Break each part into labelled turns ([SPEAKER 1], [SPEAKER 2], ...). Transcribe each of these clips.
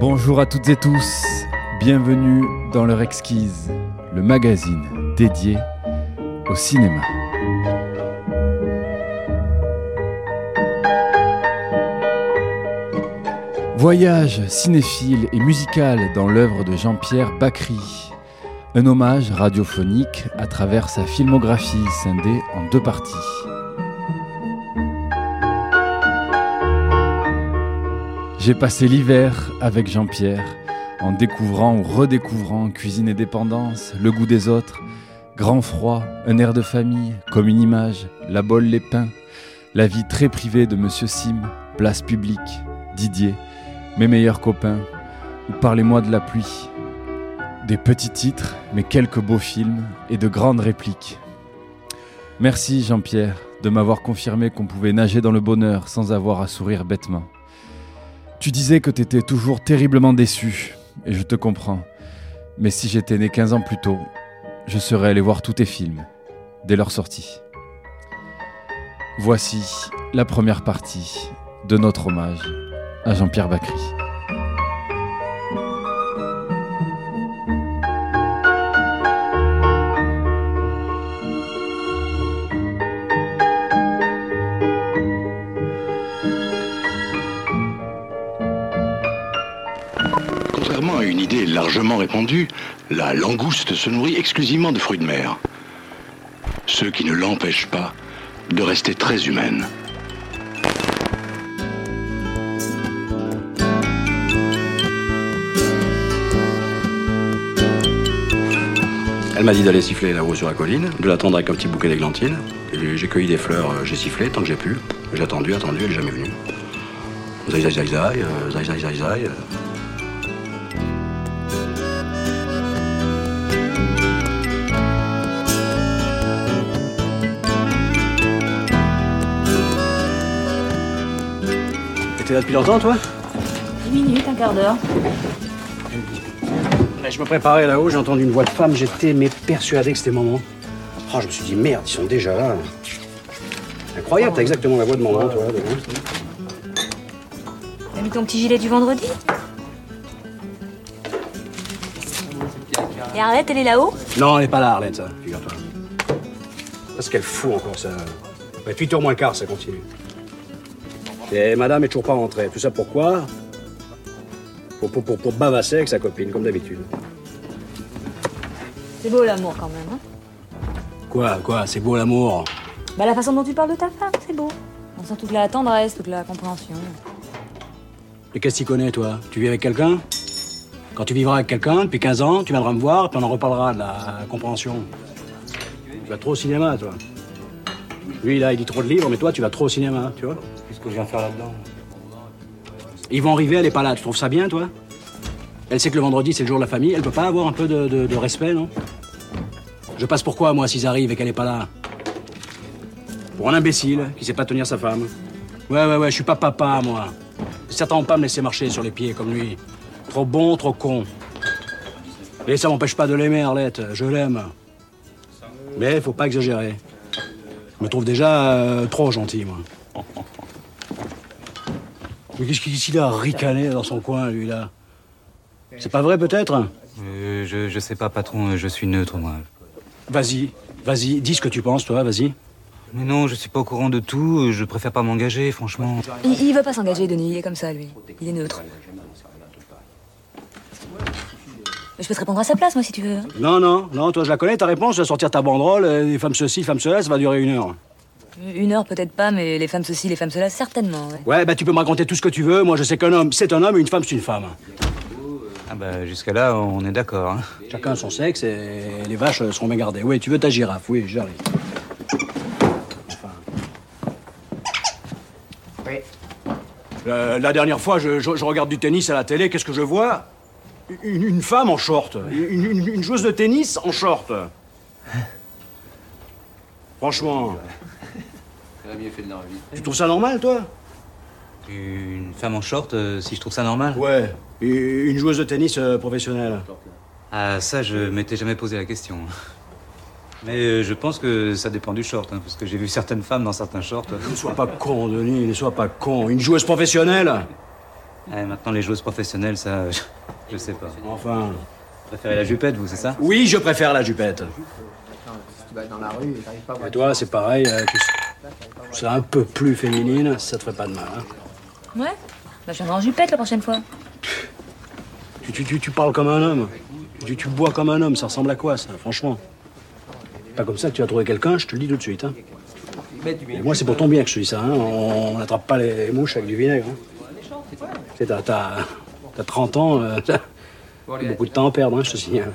[SPEAKER 1] Bonjour à toutes et tous, bienvenue dans l'heure exquise, le magazine dédié au cinéma. Voyage cinéphile et musical dans l'œuvre de Jean-Pierre Bacry. Un hommage radiophonique à travers sa filmographie scindée en deux parties. J'ai passé l'hiver avec Jean-Pierre en découvrant ou redécouvrant cuisine et dépendance, le goût des autres, grand froid, un air de famille, comme une image, la bolle les pains, la vie très privée de Monsieur Sim, place publique, Didier, mes meilleurs copains, ou parlez-moi de la pluie. Des petits titres, mais quelques beaux films et de grandes répliques. Merci Jean-Pierre de m'avoir confirmé qu'on pouvait nager dans le bonheur sans avoir à sourire bêtement. Tu disais que t'étais toujours terriblement déçu, et je te comprends. Mais si j'étais né 15 ans plus tôt, je serais allé voir tous tes films, dès leur sortie. Voici la première partie de notre hommage à Jean-Pierre Bacry.
[SPEAKER 2] Largement répandue, la langouste se nourrit exclusivement de fruits de mer. Ce qui ne l'empêche pas de rester très humaine.
[SPEAKER 3] Elle m'a dit d'aller siffler là-haut sur la colline, de l'attendre avec un petit bouquet d'églantines. J'ai cueilli des fleurs, euh, j'ai sifflé tant que j'ai pu. J'ai attendu, attendu, elle n'est jamais venue. Zai, zai, zai, zai, euh, zai, T'étais là depuis longtemps, toi
[SPEAKER 4] 10 minutes, un quart d'heure.
[SPEAKER 3] Je me préparais là-haut, j'ai entendu une voix de femme, j'étais mais persuadé que c'était maman. Oh, je me suis dit, merde, ils sont déjà là. Incroyable, t'as exactement la voix de maman, toi.
[SPEAKER 4] T'as mis ton petit gilet du vendredi? Et Arlette, elle est là-haut?
[SPEAKER 3] Non, elle est pas là, Arlette, ça, figure-toi. Qu'est-ce qu'elle fout encore, ça Ouais, 8h moins quart, ça continue. Et madame est toujours pas rentrée. Tout ça pourquoi pour, pour, pour, pour bavasser avec sa copine, comme d'habitude.
[SPEAKER 4] C'est beau l'amour quand même, hein
[SPEAKER 3] Quoi, quoi, c'est beau l'amour
[SPEAKER 4] Bah la façon dont tu parles de ta femme, c'est beau. On sent toute la tendresse, toute la compréhension.
[SPEAKER 3] Et qu'est-ce que tu connais, toi? Tu vis avec quelqu'un? Quand tu vivras avec quelqu'un depuis 15 ans, tu viendras me voir, puis on en reparlera de la compréhension. Tu vas trop au cinéma, toi. Lui, là, il dit trop de livres, mais toi, tu vas trop au cinéma, tu vois
[SPEAKER 5] Qu'est-ce que je viens faire là-dedans
[SPEAKER 3] Ils vont arriver, elle est pas là. Tu trouves ça bien, toi? Elle sait que le vendredi, c'est le jour de la famille. Elle peut pas avoir un peu de, de- de respect, non? Je passe pour quoi, moi, s'ils arrivent et qu'elle est pas là? Pour un imbécile qui sait pas tenir sa femme. Ouais, ouais, ouais, je suis pas papa, moi. Certains pas me laisser marcher sur les pieds comme lui. Trop bon, trop con. Et ça m'empêche pas de l'aimer, Arlette. Je l'aime. Mais faut pas exagérer. Je me trouve déjà euh, trop gentil, moi. Mais qu'est-ce qu'il a à ricaner dans son coin, lui, là? C'est pas vrai, peut-être?
[SPEAKER 5] Euh, je, je sais pas, patron, euh, je suis neutre, moi.
[SPEAKER 3] Vas-y, vas-y, dis ce que tu penses, toi, vas-y.
[SPEAKER 5] Mais non, je suis pas au courant de tout, je préfère pas m'engager, franchement.
[SPEAKER 4] Il, il veut pas s'engager, Denis, il est comme ça, lui. Il est neutre. Mais je peux te répondre à sa place, moi, si tu veux.
[SPEAKER 3] Non, non, non, toi, je la connais, ta réponse, tu vas sortir ta banderole, euh, les femmes ceci, femmes cela, ça va durer une heure.
[SPEAKER 4] Une heure, peut-être pas, mais les femmes ceci, les femmes cela, certainement, ouais.
[SPEAKER 3] Ouais, bah tu peux me raconter tout ce que tu veux, moi je sais qu'un homme, c'est un homme, et une femme, c'est une femme.
[SPEAKER 5] Ah bah, jusqu'à là, on est d'accord. Hein.
[SPEAKER 3] Chacun son sexe, et les vaches euh, seront bien gardées. Oui, tu veux ta girafe, oui, j'arrive. Enfin... Euh, la dernière fois, je, je- je regarde du tennis à la télé, qu'est-ce que je vois? Une, une femme en short. Une, une- une joueuse de tennis en short. Franchement. Tu trouves ça normal, toi?
[SPEAKER 5] Une femme en short, euh, si je trouve ça normal?
[SPEAKER 3] Ouais. Une joueuse de tennis euh, professionnelle?
[SPEAKER 5] Ah, ça, je m'étais jamais posé la question. Mais euh, je pense que ça dépend du short, hein, parce que j'ai vu certaines femmes dans certains shorts.
[SPEAKER 3] Ne sois pas con, Denis, ne sois pas con. Une joueuse professionnelle?
[SPEAKER 5] Eh, maintenant, les joueuses professionnelles, ça, je, sais pas.
[SPEAKER 3] Enfin.
[SPEAKER 5] Vous préférez la jupette, vous, c'est ça?
[SPEAKER 3] Oui, je préfère la jupette. Et toi, c'est pareil, euh, tu c'est un peu plus féminine, ça te ferait pas de mal. Hein.
[SPEAKER 4] Ouais Bah, je viendrai en jupette la prochaine fois.
[SPEAKER 3] Tu, tu, tu, tu parles comme un homme. Tu, tu bois comme un homme, ça ressemble à quoi, ça, franchement? Pas comme ça que tu vas trouver quelqu'un, je te le dis tout de suite. Hein. Et moi, c'est pour ton bien que je te dis ça. Hein. On n'attrape pas les mouches avec du vinaigre. Hein. Tu sais, t'as, t'as, t'as 30 ans, euh, t'as beaucoup de temps à perdre, hein, je te signale.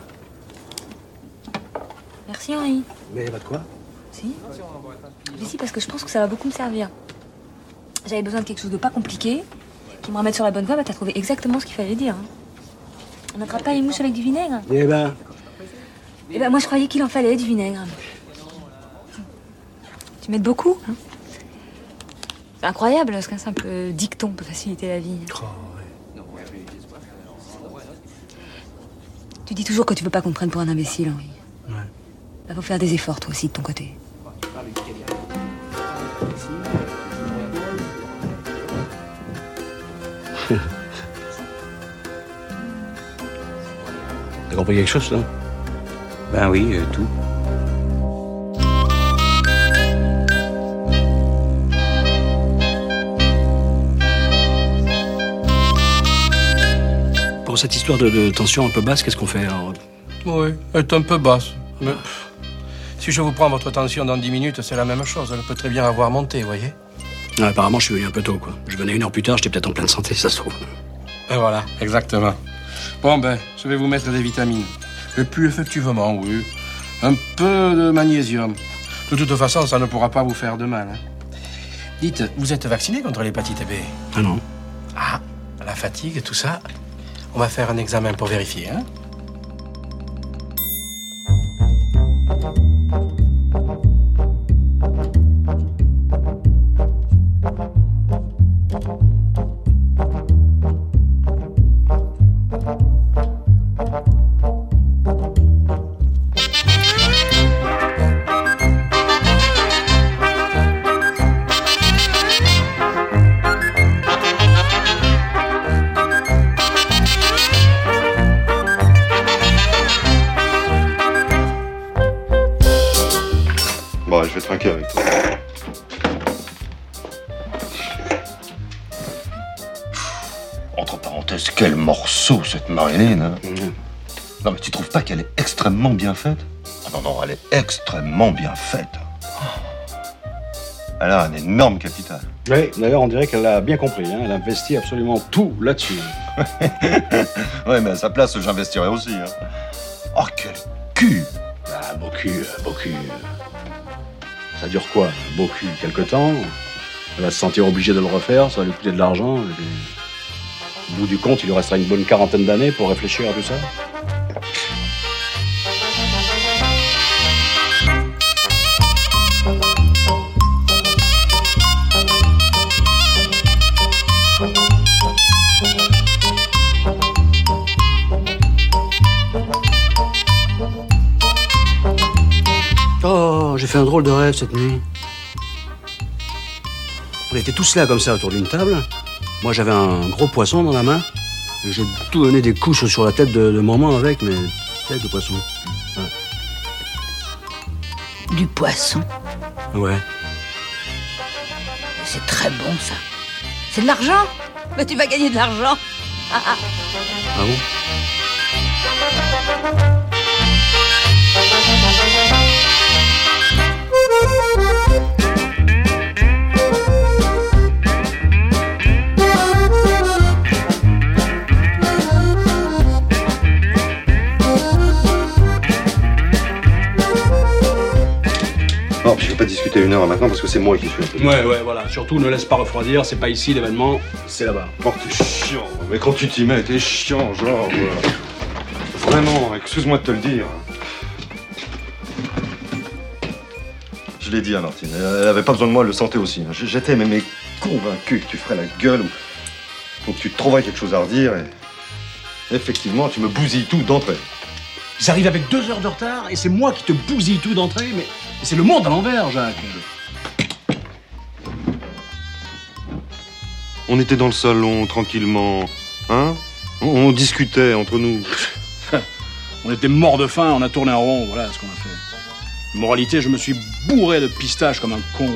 [SPEAKER 4] Merci Henri.
[SPEAKER 3] Mais pas de quoi
[SPEAKER 4] Si Mais si, parce que je pense que ça va beaucoup me servir. J'avais besoin de quelque chose de pas compliqué, qui me remette sur la bonne voie, bah t'as trouvé exactement ce qu'il fallait dire. hein. On n'attrape pas les mouches avec du vinaigre
[SPEAKER 3] Eh ben,
[SPEAKER 4] Eh ben moi je croyais qu'il en fallait du vinaigre. Tu m'aides beaucoup. hein. C'est incroyable ce qu'un simple dicton peut faciliter la vie. Tu dis toujours que tu veux pas qu'on te prenne pour un imbécile, Henri.
[SPEAKER 3] Ouais.
[SPEAKER 4] Bah, faut faire des efforts toi aussi de ton côté.
[SPEAKER 3] t'as compris quelque chose, là?
[SPEAKER 5] Ben oui, euh, tout.
[SPEAKER 3] Pour cette histoire de, de tension un peu basse, qu'est-ce qu'on fait alors
[SPEAKER 6] Oui, elle est un peu basse. Mais si je vous prends votre tension dans 10 minutes, c'est la même chose. Elle peut très bien avoir monté, vous voyez
[SPEAKER 3] Ah, Apparemment, je suis venu un peu tôt, quoi. Je venais une heure plus tard, j'étais peut-être en pleine santé, ça se trouve.
[SPEAKER 6] Et voilà, exactement. Bon, ben, je vais vous mettre des vitamines. Et puis, effectivement, oui, un peu de magnésium. De toute façon, ça ne pourra pas vous faire de mal. hein. Dites, vous êtes vacciné contre l'hépatite B?
[SPEAKER 3] Ah non
[SPEAKER 6] Ah, la fatigue, tout ça. On va faire un examen pour vérifier, hein
[SPEAKER 7] bien faite. Elle a un énorme capital.
[SPEAKER 3] Oui, d'ailleurs, on dirait qu'elle a bien compris. hein. Elle a investi absolument tout là-dessus.
[SPEAKER 7] Ouais, mais à sa place, j'investirais aussi. Hein. Oh, quel cul
[SPEAKER 3] Ah, beau cul, euh, beau cul. Ça dure quoi Beau cul, quelque temps? Elle va se sentir obligée de le refaire, ça va lui coûter de l'argent. et Au bout du compte, il lui restera une bonne quarantaine d'années pour réfléchir à tout ça. Fait un drôle de rêve cette nuit. On était tous là comme ça autour d'une table. Moi j'avais un gros poisson dans la main. Et j'ai tout donné des couches sur la tête de, de maman avec, mais tête de poisson.
[SPEAKER 8] Du poisson.
[SPEAKER 3] Ouais.
[SPEAKER 8] C'est très bon, ça. C'est de l'argent Mais tu vas gagner de l'argent.
[SPEAKER 3] Ah bon?
[SPEAKER 7] 21h maintenant parce que c'est moi qui suis.
[SPEAKER 3] Ouais, ouais, voilà. Surtout, ne laisse pas refroidir, c'est pas ici l'événement, c'est là-bas.
[SPEAKER 7] Oh, t'es chiant, mais quand tu t'y mets, t'es chiant, genre. Euh, vraiment, excuse-moi de te le dire. Je l'ai dit à Martine, elle avait pas besoin de moi, elle le sentait aussi. J'étais même convaincu que tu ferais la gueule ou, ou que tu trouverais quelque chose à redire et. Effectivement, tu me bousilles tout d'entrée.
[SPEAKER 3] J'arrive avec deux heures de retard et c'est moi qui te bousille tout d'entrée, mais c'est le monde à l'envers, Jacques.
[SPEAKER 7] On était dans le salon, tranquillement. Hein? On, on discutait entre nous.
[SPEAKER 3] On était mort de faim, on a tourné en rond, voilà ce qu'on a fait. Moralité, je me suis bourré de pistaches comme un con.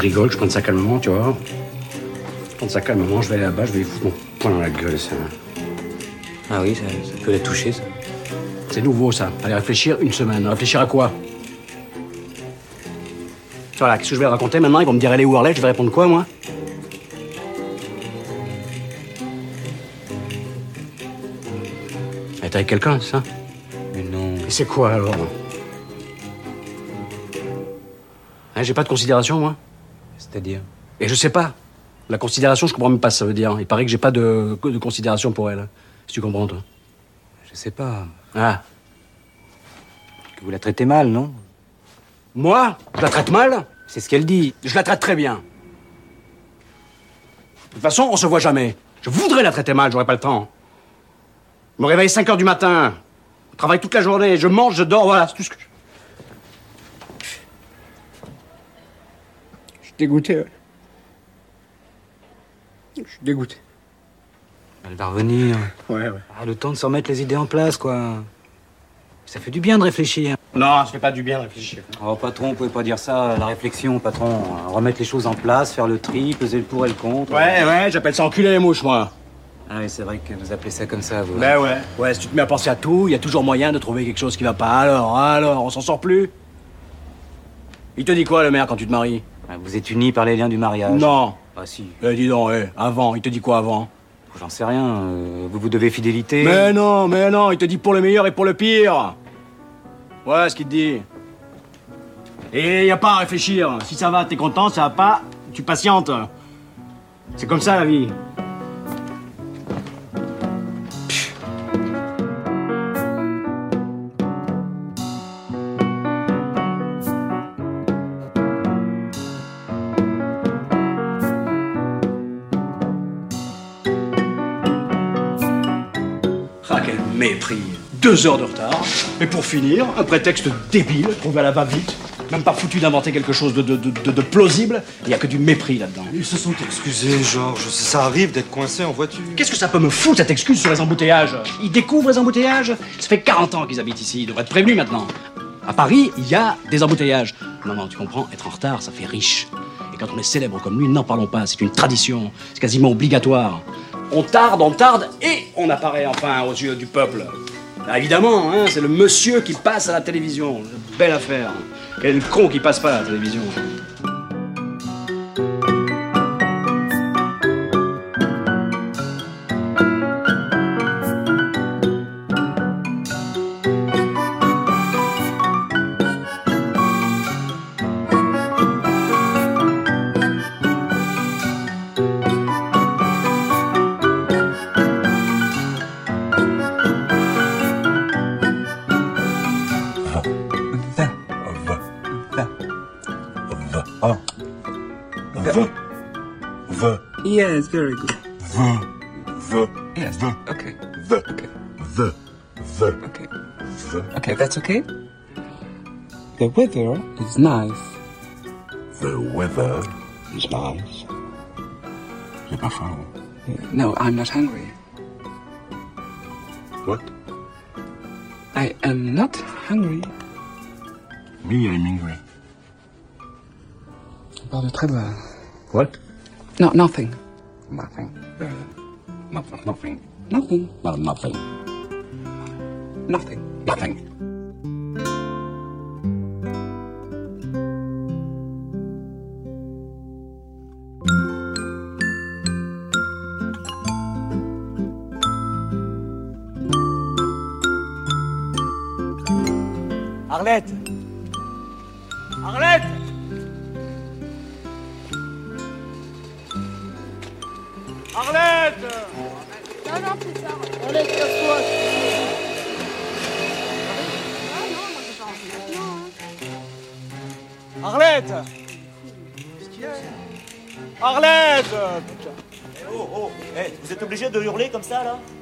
[SPEAKER 3] Je rigole, je prenne ça calmement, tu vois. Je prends ça calmement, je vais aller là-bas, je vais lui foutre mon poing dans la gueule, ça.
[SPEAKER 5] Ah oui, ça, ça peut les toucher, ça.
[SPEAKER 3] C'est nouveau, ça. Allez réfléchir une semaine. Réfléchir à quoi? Voilà, qu'est-ce que je vais raconter maintenant? Ils vont me dire, allez où Arlette? Je vais répondre quoi, moi? Elle est avec quelqu'un, c'est ça?
[SPEAKER 5] Mais non.
[SPEAKER 3] Et c'est quoi, alors? Hein, J'ai pas de considération, moi
[SPEAKER 5] C'est-à-dire
[SPEAKER 3] Et je sais pas. La considération, je comprends même pas ce que ça veut dire. Il paraît que j'ai pas de, de considération pour elle. Si tu comprends, toi.
[SPEAKER 5] Je sais pas.
[SPEAKER 3] Ah.
[SPEAKER 5] Que vous la traitez mal, non?
[SPEAKER 3] Moi? Je la traite mal?
[SPEAKER 5] C'est ce qu'elle dit.
[SPEAKER 3] Je la traite très bien. De toute façon, on se voit jamais. Je voudrais la traiter mal, j'aurais pas le temps. Je me réveille 5 heures du matin. Je travaille toute la journée. Je mange, je dors, voilà, c'est tout ce que je... Je suis dégoûté. ouais. Je suis dégoûté.
[SPEAKER 5] Elle va revenir.
[SPEAKER 3] Ouais, ouais.
[SPEAKER 5] Ah, le temps de se remettre les idées en place, quoi. Ça fait du bien de réfléchir.
[SPEAKER 3] Non, ça fait pas du bien de réfléchir.
[SPEAKER 5] Oh, patron, vous pouvez pas dire ça. La réflexion, patron. Remettre les choses en place, faire le tri, peser le pour et le contre.
[SPEAKER 3] Ouais, ouais, j'appelle ça enculer les mouches, moi.
[SPEAKER 5] Ah oui, c'est vrai que vous appelez ça comme ça, vous.
[SPEAKER 3] Ben ouais. Ouais, si tu te mets à penser à tout, il y a toujours moyen de trouver quelque chose qui va pas. Alors, alors, on s'en sort plus Il te dit quoi, le maire, quand tu te maries?
[SPEAKER 5] Vous êtes unis par les liens du mariage.
[SPEAKER 3] Non.
[SPEAKER 5] Ah si,
[SPEAKER 3] Eh, dis donc, eh, avant, il te dit quoi avant
[SPEAKER 5] j'en sais rien. euh, vous vous devez fidélité.
[SPEAKER 3] Mais non, mais non, il te dit pour le meilleur et pour le pire. Ouais, ce qu'il te dit. Et y a pas à réfléchir. Si ça va, t'es content, ça va pas, tu patientes. C'est comme ça la vie. Deux heures de retard. Et pour finir, un prétexte débile, trouvé à la va-vite. Même pas foutu d'inventer quelque chose de, de- de- de- de plausible. Il n'y a que du mépris là-dedans.
[SPEAKER 7] Ils se sont excusés, Georges. Ça arrive d'être coincé en voiture.
[SPEAKER 3] Qu'est-ce que ça peut me foutre, cette excuse sur les embouteillages? Ils découvrent les embouteillages? Ça fait 40 ans qu'ils habitent ici, ils devraient être prévenus maintenant. À Paris, il y a des embouteillages. Non, non, tu comprends, être en retard, ça fait riche. Et quand on est célèbre comme lui, n'en parlons pas, c'est une tradition, c'est quasiment obligatoire. On tarde, on tarde, et on apparaît enfin aux yeux du peuple. Ah, évidemment, hein, c'est le monsieur qui passe à la télévision. Belle affaire. Quel con qui passe pas à la télévision.
[SPEAKER 9] Yes, very good.
[SPEAKER 7] The. The.
[SPEAKER 9] Yes.
[SPEAKER 7] The.
[SPEAKER 9] Okay.
[SPEAKER 7] The.
[SPEAKER 9] Okay.
[SPEAKER 7] The. The.
[SPEAKER 9] Okay.
[SPEAKER 7] The.
[SPEAKER 9] Okay, that's okay. The weather is nice.
[SPEAKER 7] The weather is nice. J'ai pas faim.
[SPEAKER 9] No, I'm not hungry.
[SPEAKER 7] What?
[SPEAKER 9] I am not hungry.
[SPEAKER 7] Me, I'm hungry.
[SPEAKER 9] About the travel.
[SPEAKER 7] What?
[SPEAKER 9] No, nothing.
[SPEAKER 7] Nothing. Uh, nothing. Nothing.
[SPEAKER 3] Nothing. Well, nothing. Nothing. Nothing.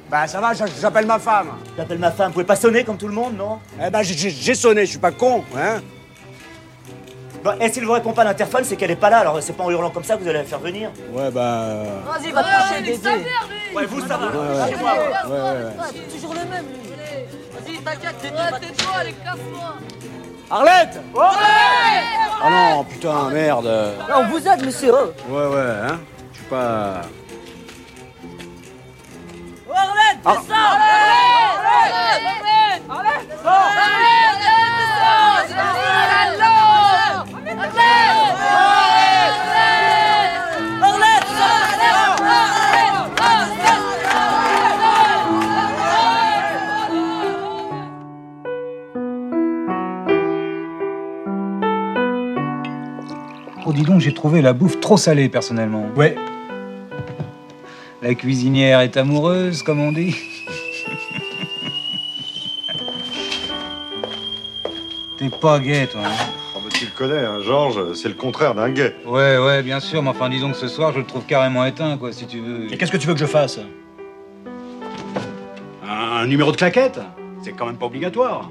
[SPEAKER 10] Bah ça va, j'a- j'appelle ma femme.
[SPEAKER 11] J'appelle ma femme, vous pouvez pas sonner comme tout le monde, non?
[SPEAKER 10] Eh ben j'ai- sonné, je suis pas con, hein
[SPEAKER 11] Bon, et s'il vous répond pas à l'interphone, c'est qu'elle est pas là, alors c'est pas en hurlant comme ça que vous allez la faire venir.
[SPEAKER 10] Ouais bah...
[SPEAKER 8] Vas-y, va te coucher.
[SPEAKER 11] Ouais, vous, ça va.
[SPEAKER 10] Ouais, ouais.
[SPEAKER 11] Chez moi, ouais.
[SPEAKER 10] Ouais, ouais, ouais.
[SPEAKER 8] c'est toujours le même, lui. Vas-y, t'inquiète, tais-toi, allez, casse-toi.
[SPEAKER 10] Arlette
[SPEAKER 8] Ouais
[SPEAKER 10] Oh non, putain, merde.
[SPEAKER 8] On vous aide, monsieur.
[SPEAKER 10] Ouais, ouais, hein Je suis pas...
[SPEAKER 8] Oh, Arlette,
[SPEAKER 5] Oh, dis donc, j'ai trouvé la bouffe trop salée, personnellement.
[SPEAKER 10] Ouais.
[SPEAKER 5] La cuisinière est amoureuse, comme on dit. T'es pas gay, toi. hein?
[SPEAKER 7] Oh, mais tu le connais, hein, Georges, c'est le contraire d'un gay.
[SPEAKER 5] Ouais, ouais, bien sûr, mais enfin, disons que ce soir, je le trouve carrément éteint, quoi, si tu veux.
[SPEAKER 3] Et qu'est-ce que tu veux que je fasse? Un numéro de claquette? C'est quand même pas obligatoire.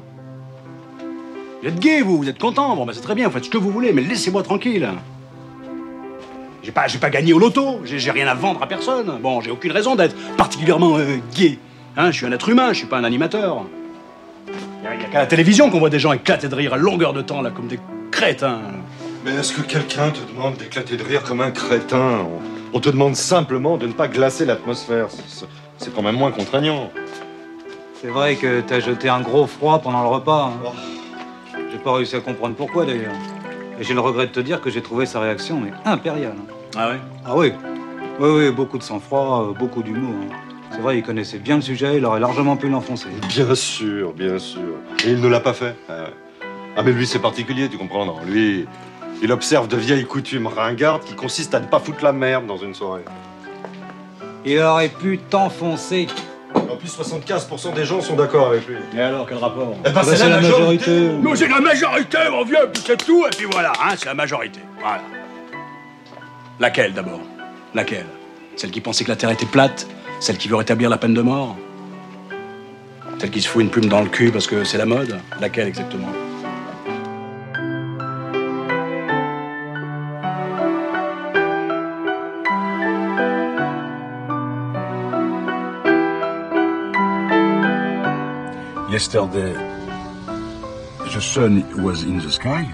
[SPEAKER 3] Vous êtes gay, vous, vous êtes content. Bon, bah c'est très bien, vous faites ce que vous voulez, mais laissez-moi tranquille. J'ai pas, j'ai pas gagné au loto, j'ai rien à vendre à personne. Bon, j'ai aucune raison d'être particulièrement euh, gay. Hein, je suis un être humain, je suis pas un animateur. Il y a, qu'à la télévision qu'on voit des gens éclater de rire à longueur de temps, là, comme des crétins.
[SPEAKER 7] Mais est-ce que quelqu'un te demande d'éclater de rire comme un crétin? On, te demande simplement de ne pas glacer l'atmosphère. C'est- C'est quand même moins contraignant.
[SPEAKER 5] C'est vrai que t'as jeté un gros froid pendant le repas. hein. J'ai pas réussi à comprendre pourquoi, d'ailleurs. Et j'ai le regret de te dire que j'ai trouvé sa réaction, mais impériale.
[SPEAKER 3] Ah ouais?
[SPEAKER 5] Ah oui Oui, oui, beaucoup de sang-froid, euh, beaucoup d'humour. hein. C'est vrai, il connaissait bien le sujet, il aurait largement pu l'enfoncer.
[SPEAKER 7] Bien sûr, bien sûr. Et il ne l'a pas fait. Ah. Ah, mais lui, c'est particulier, tu comprends, non Lui, il observe de vieilles coutumes ringardes qui consistent à ne pas foutre la merde dans une soirée.
[SPEAKER 5] Il aurait pu t'enfoncer.
[SPEAKER 7] En plus, 75% des gens sont d'accord avec lui.
[SPEAKER 3] Et alors, quel rapport?
[SPEAKER 7] Eh ben, c'est la, majorité.
[SPEAKER 3] Nous, c'est la majorité, mon vieux, puis c'est tout, et puis voilà, hein, c'est la majorité. Voilà. Laquelle, d'abord? Laquelle? Celle qui pensait que la Terre était plate? Celle qui veut rétablir la peine de mort? Celle qui se fout une plume dans le cul parce que c'est la mode? Laquelle, exactement?
[SPEAKER 12] Yesterday, the sun was in the sky.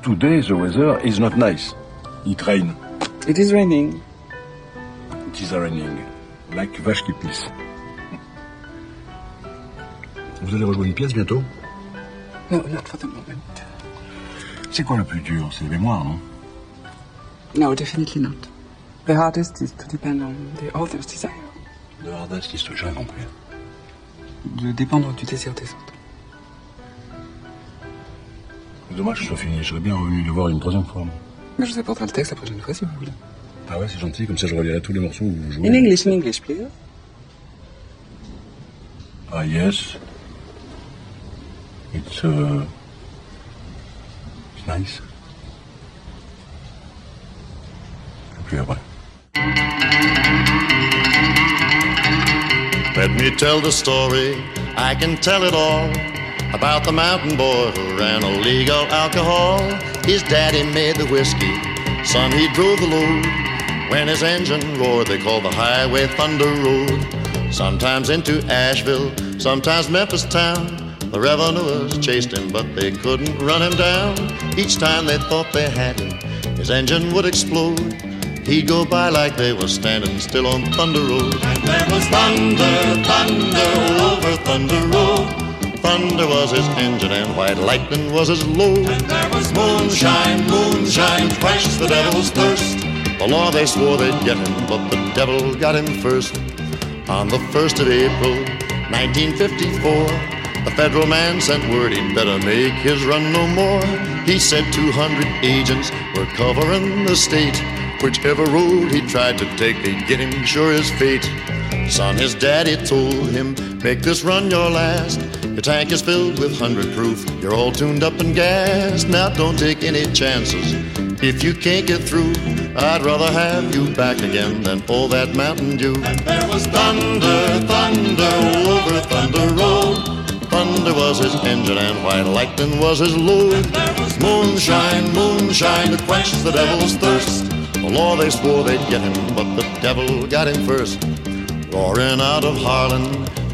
[SPEAKER 12] Today, the weather is not nice. It rain.
[SPEAKER 9] It is raining.
[SPEAKER 12] It is raining. Like vache qui pisse. Vous allez rejoindre une pièce bientôt?
[SPEAKER 9] No, not for the moment.
[SPEAKER 12] C'est quoi le plus dur? C'est les mémoires, non?
[SPEAKER 9] No, definitely not. The hardest is to depend on the author's desire.
[SPEAKER 12] Le hardest, c'est j'ai rien compris.
[SPEAKER 9] De dépendre du désir des autres.
[SPEAKER 12] Dommage que ce soit fini. Je serais bien revenu le voir une troisième fois.
[SPEAKER 9] Mais je vous apporterai le texte la prochaine fois si vous voulez.
[SPEAKER 12] Ah ouais, c'est gentil. Comme ça, je relirai tous les morceaux où vous jouez.
[SPEAKER 9] In English, in English, please.
[SPEAKER 12] Ah yes. It's uh, it's nice. Et puis après.
[SPEAKER 13] Let me tell the story, I can tell it all. About the mountain boy who ran illegal alcohol. His daddy made the whiskey, son, he drove the load. When his engine roared, they called the highway Thunder Road. Sometimes into Asheville, sometimes Memphis town. The revenuers chased him, but they couldn't run him down. Each time they thought they had him, his engine would explode. He'd go by like they was standing still on Thunder Road. And there was thunder, thunder over Thunder Road. Thunder was his engine and white lightning was his load. And there was moonshine, moonshine, quenched the devil's thirst. The law they swore they'd get him, but the devil got him first. On the 1st of April, 1954, the federal man sent word he'd better make his run no more. He said 200 agents were covering the state. Whichever road he tried to take, they'd get him sure as fate. Son, his daddy told him, make this run your last. Your tank is filled with 100 proof. You're all tuned up and gassed. Now don't take any chances. If you can't get through, I'd rather have you back again than all that Mountain Dew. And there was thunder, thunder over Thunder Road. Thunder was his engine and white lightning was his load. There was moonshine, moonshine to quench the devil's thirst. The law they swore they'd get him, but the devil got him first. Roaring out of Harlan,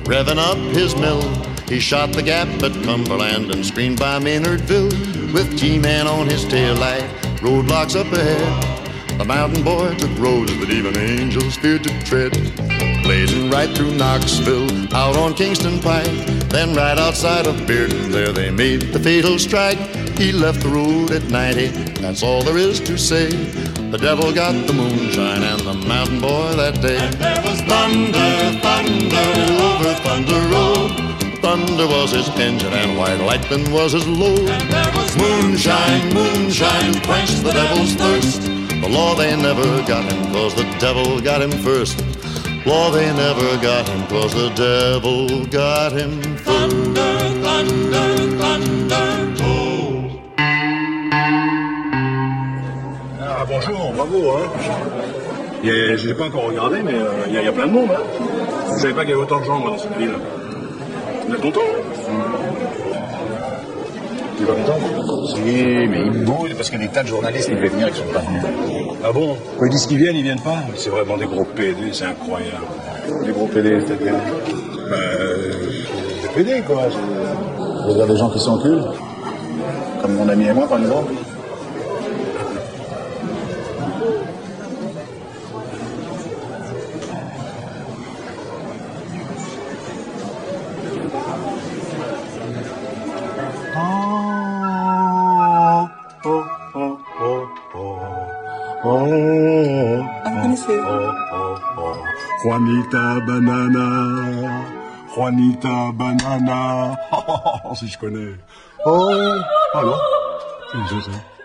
[SPEAKER 13] revving up his mill. He shot the gap at Cumberland and screamed by Maynardville. With G-Man on his tail light, roadblocks up ahead. The mountain boy took roads that even angels feared to tread. Blazing right through Knoxville, out on Kingston Pike. Then right outside of Bearden, there they made the fatal strike. He left the road at 90, that's all there is to say. The devil got the moonshine and the mountain boy that day. And there was thunder, thunder over Thunder Road. Thunder was his engine and white lightning was his load. And there was moonshine, moonshine, quenched the devil's thirst. The law they never got him, cause the devil got him first. Law they never got him, cause the devil got him first. Thunder, thunder, thunder, oh.
[SPEAKER 14] Ah, bonjour, bravo, hein. Il je l'ai pas encore regardé, mais euh, il y, a- il y a plein de monde, hein. Je savais pas qu'il y avait autant de gens, moi, dans cette ville. Vous êtes content Tu pas content Si, mais ils bouillent parce qu'il y a des tas de journalistes qui devaient venir et qui sont pas venus. Ah bon? Quand ils disent qu'ils viennent, ils viennent pas C'est vraiment des gros PD, c'est incroyable. Des gros PD, c'est-à-dire Bah, euh, des PD, quoi. Je veux dire des gens qui s'enculent. Comme mon ami et moi, par exemple. Juanita Banana, Juanita Banana, si je connais. Oh, alors c'est ça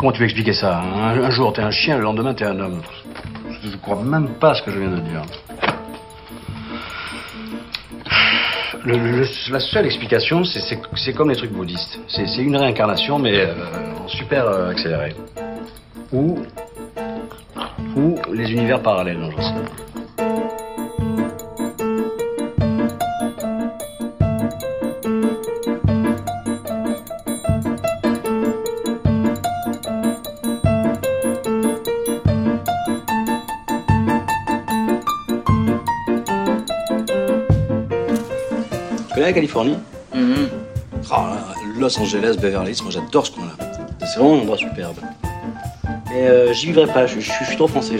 [SPEAKER 3] Comment tu peux expliquer ça un, un jour t'es un chien, le lendemain t'es un homme. Je crois même pas ce que je viens de dire. La seule explication, c'est- comme les trucs bouddhistes. C'est une réincarnation, mais euh, super euh, accéléré. Ou, ou les univers parallèles, non, j'en sais rien. La Californie Ah, là, Los Angeles, Beverly Hills, moi j'adore ce coin-là. C'est vraiment un endroit superbe. Mais euh, j'y vivrai pas, je, je- je suis trop français,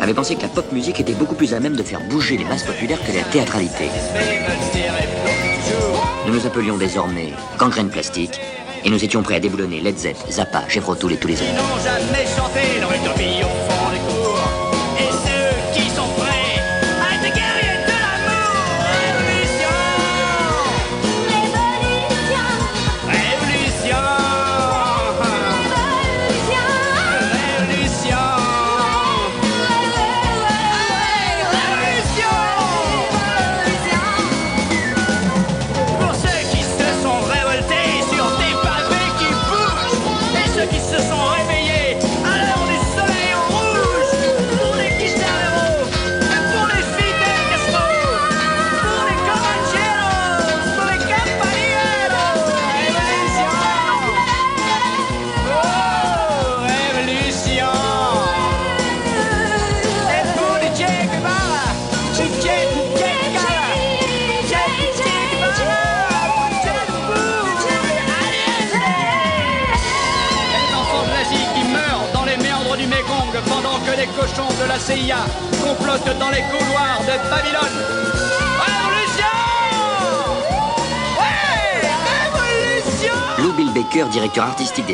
[SPEAKER 15] avait pensé que la pop musique était beaucoup plus à même de faire bouger les masses populaires que la théâtralité. Nous nous appelions désormais Gangrène Plastique et nous étions prêts à déboulonner Led Zepp, Zappa, Tull et tous les autres.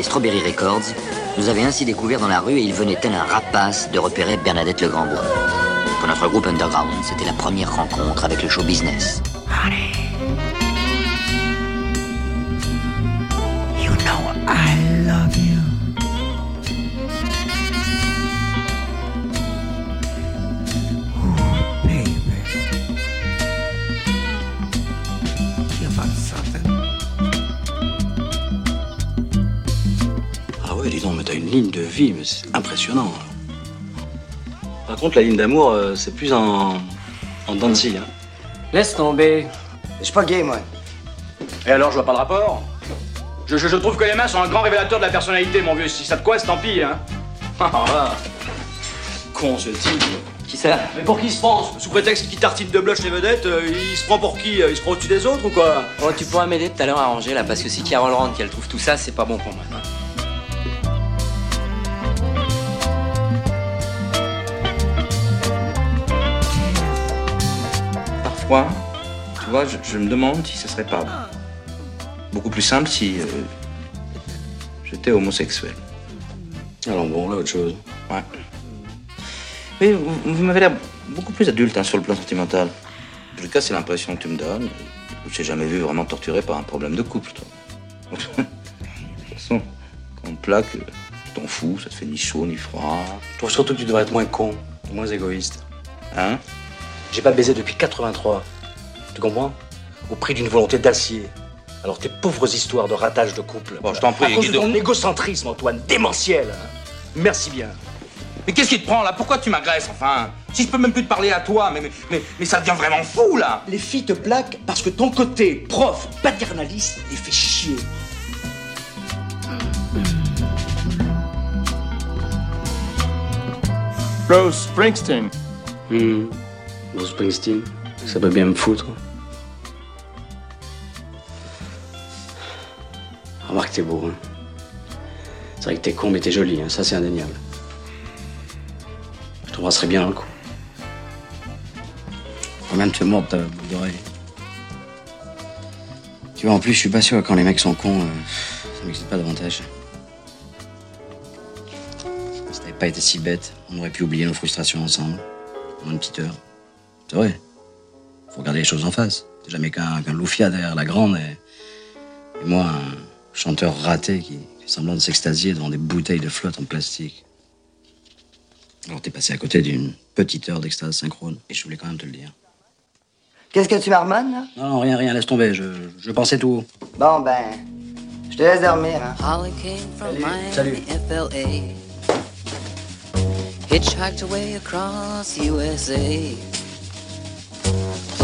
[SPEAKER 16] Strawberry Records, nous avait ainsi découvert dans la rue et il venait tel un rapace de repérer Bernadette Le Grandbois. Pour notre groupe Underground, c'était la première rencontre avec le show business.
[SPEAKER 3] Mais c'est impressionnant. Par contre, la ligne d'amour, euh, c'est plus en, en dents de scie, hein.
[SPEAKER 17] Laisse tomber. Je suis pas gay, moi.
[SPEAKER 3] Et alors, je vois pas le rapport? Je, je- je trouve que les mains sont un grand révélateur de la personnalité, mon vieux. Si ça te coince, tant pis, hein. Ah, ah. Con, ce type.
[SPEAKER 17] Qui ça?
[SPEAKER 3] Mais pour qui il se pense Sous prétexte qu'il tartine de blush les vedettes, euh, il se prend pour qui? Euh, Il se prend au-dessus des autres ou quoi?
[SPEAKER 17] Oh, tu pourras m'aider tout à l'heure à ranger là, parce que si Carol rentre qu'elle trouve tout ça, c'est pas bon pour moi.
[SPEAKER 18] Parfois, tu vois, je, je me demande si ce serait pas beaucoup plus simple si euh, j'étais homosexuel.
[SPEAKER 3] Alors bon, là, autre chose.
[SPEAKER 18] Ouais. Oui, vous, vous m'avez l'air beaucoup plus adulte hein, sur le plan sentimental. En tout cas, c'est l'impression que tu me donnes. Je t'ai jamais vu vraiment torturé par un problème de couple, toi. de toute façon, quand on te plaque, tu t'en fous, ça te fait ni chaud ni froid.
[SPEAKER 3] Je trouve surtout que tu devrais être moins con, moins égoïste.
[SPEAKER 18] Hein?
[SPEAKER 3] J'ai pas baisé depuis 83. Tu comprends? Au prix d'une volonté d'acier. Alors tes pauvres histoires de ratage de couple.
[SPEAKER 18] Bon, je t'en prie,
[SPEAKER 3] À cause de ton égocentrisme, Antoine, démentiel. hein. Merci bien.
[SPEAKER 18] Mais qu'est-ce qui te prend là? Pourquoi tu m'agresses enfin? Si je peux même plus te parler à toi, mais, mais, mais, mais ça devient vraiment fou là
[SPEAKER 3] Les filles te plaquent parce que ton côté prof paternaliste les fait chier.
[SPEAKER 10] Bruce Springsteen.
[SPEAKER 3] Hmm. Bruce Springsteen, ça peut bien me foutre. Remarque, t'es beau, hein. C'est vrai que t'es con, mais t'es joli, hein. ça c'est indéniable. Je t'embrasserai bien dans le cou. Même te mordre ta boucle d'oreille. Tu vois, en plus, je suis pas sûr quand les mecs sont cons, euh, ça m'excite pas davantage. Si t'avais pas été si bête, on aurait pu oublier nos frustrations ensemble, en une petite heure. C'est vrai. Faut regarder les choses en face. T'es jamais qu'un qu'un loufia derrière la grande et, et moi, un chanteur raté qui fait semblant de s'extasier devant des bouteilles de flotte en plastique. Alors t'es passé à côté d'une petite heure d'extase synchrone et je voulais quand même te le dire.
[SPEAKER 17] Qu'est-ce que tu marmonnes, là?
[SPEAKER 3] Non, non, rien, rien, laisse tomber, je, je pensais tout haut.
[SPEAKER 17] Bon, ben, je te laisse dormir, hein.
[SPEAKER 19] Holly came from Miami,
[SPEAKER 3] Salut.
[SPEAKER 19] FLA. Hitchhiked away across USA.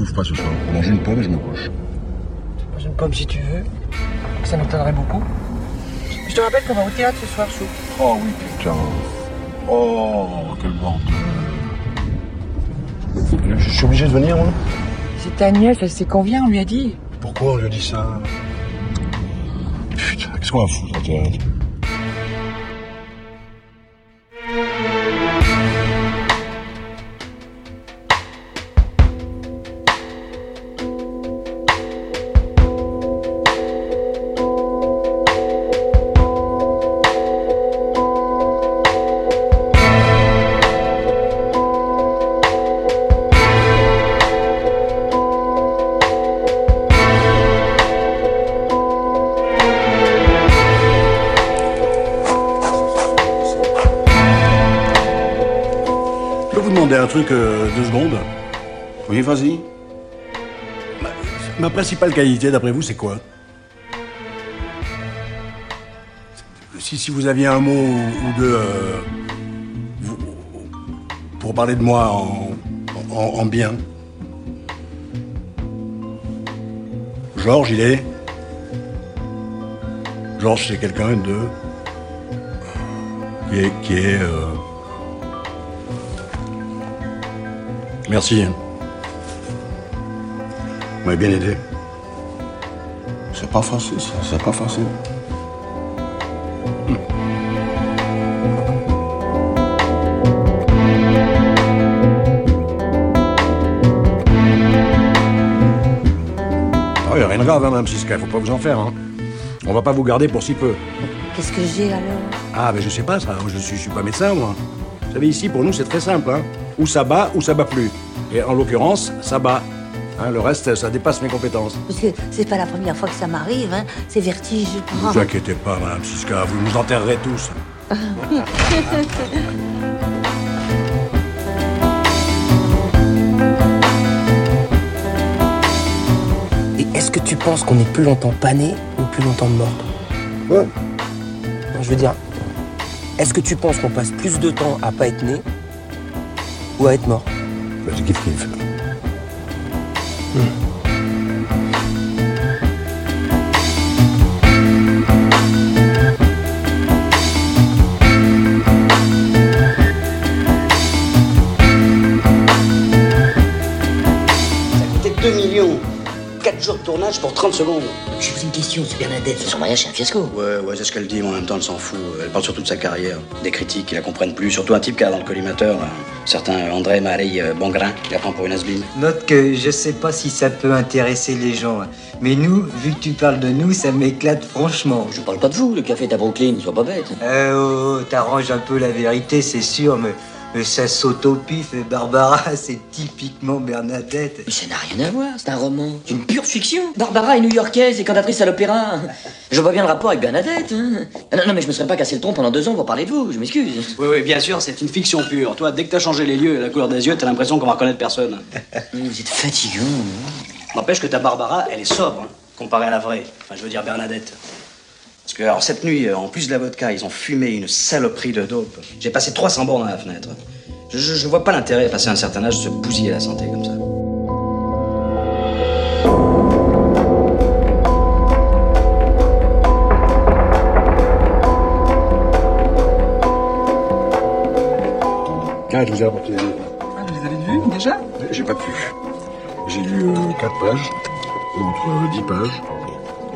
[SPEAKER 12] Je bouffe pas ce soir. Mange une pomme et je me couche.
[SPEAKER 20] Mange une pomme si tu veux. Ça m'étonnerait beaucoup. Je te rappelle qu'on va au théâtre ce soir, Chou.
[SPEAKER 12] Oh oui, putain. Oh, quel bordel. Je suis obligé de venir, moi
[SPEAKER 20] C'est ta nièce, elle sait qu'on vient, on lui a dit.
[SPEAKER 12] Pourquoi on lui a dit ça? Putain, qu'est-ce qu'on va foutre au théâtre
[SPEAKER 14] ma principale qualité, d'après vous, c'est quoi si, si vous aviez un mot ou deux, euh, pour parler de moi en, en, en bien. Georges, il est. Georges, c'est quelqu'un de. qui est. Qui est euh, Merci. hein. Vous m'avez bien aidé.
[SPEAKER 12] C'est pas facile, ça. C'est pas facile.
[SPEAKER 14] Ah, y a rien de grave, hein, Mme Siska, faut pas vous en faire. Hein. On va pas vous garder pour si peu.
[SPEAKER 8] Qu'est-ce que j'ai alors?
[SPEAKER 14] Ah, mais je sais pas ça, je suis, je suis pas médecin, moi. Vous savez, ici, pour nous, c'est très simple. Hein. Ou ça bat, ou ça bat plus. Et en l'occurrence, ça bat. Hein, le reste, ça dépasse mes compétences.
[SPEAKER 8] Parce que c'est pas la première fois que ça m'arrive, hein. C'est vertige.
[SPEAKER 14] Ne vous inquiétez pas, Mme Siska, vous nous enterrerez tous.
[SPEAKER 21] Et est-ce que tu penses qu'on est plus longtemps pané ou plus longtemps mort?
[SPEAKER 14] Ouais.
[SPEAKER 21] Je veux dire, est-ce que tu penses qu'on passe plus de temps à pas être né ou à être mort?
[SPEAKER 14] Bah, c'est kiff
[SPEAKER 3] Mm. 4 jours de tournage pour 30 secondes.
[SPEAKER 16] Je pose une question, c'est Bernadette. Son mariage, c'est un fiasco.
[SPEAKER 3] Ouais, ouais, c'est ce qu'elle dit, mais en même temps, elle s'en fout. Elle parle surtout de sa carrière. Des critiques qui la comprennent plus. Surtout un type qui a dans le collimateur, là. un certain André Marie euh, Bongrain, qui la prend pour une asbine.
[SPEAKER 22] Note que je sais pas si ça peut intéresser les gens, hein. mais nous, vu que tu parles de nous, ça m'éclate franchement.
[SPEAKER 16] Je parle pas de vous, le café est à Brooklyn, sois pas bête.
[SPEAKER 22] Euh, oh, oh, t'arranges un peu la vérité, c'est sûr, mais, mais ça s'autopiffe et Barbara, c'est typiquement Bernadette.
[SPEAKER 16] Mais ça n'a rien à voir, c'est un roman. C'est une pure fiction. Barbara est new-yorkaise et cantatrice à l'opéra. Je vois bien le rapport avec Bernadette. hein. Non, non, mais je me serais pas cassé le tronc pendant deux ans pour parler de vous, je m'excuse.
[SPEAKER 3] Oui, oui, bien sûr, c'est une fiction pure. Toi, dès que t'as changé les lieux et la couleur des yeux, t'as l'impression qu'on va reconnaître personne.
[SPEAKER 16] Vous êtes fatigant.
[SPEAKER 3] N'empêche que ta Barbara, elle est sobre, hein, comparée à la vraie. Enfin, je veux dire Bernadette. Parce que, alors, cette nuit, euh, en plus de la vodka, ils ont fumé une saloperie de dope. J'ai passé 300 bornes à la fenêtre. Je, je, je vois pas l'intérêt, à passer un certain âge, de se bousiller la santé comme ça.
[SPEAKER 14] Ah, je vous ai apporté.
[SPEAKER 9] Ah, vous les avez vus déjà
[SPEAKER 14] J'ai pas pu. J'ai lu 4 pages, entre 10 pages.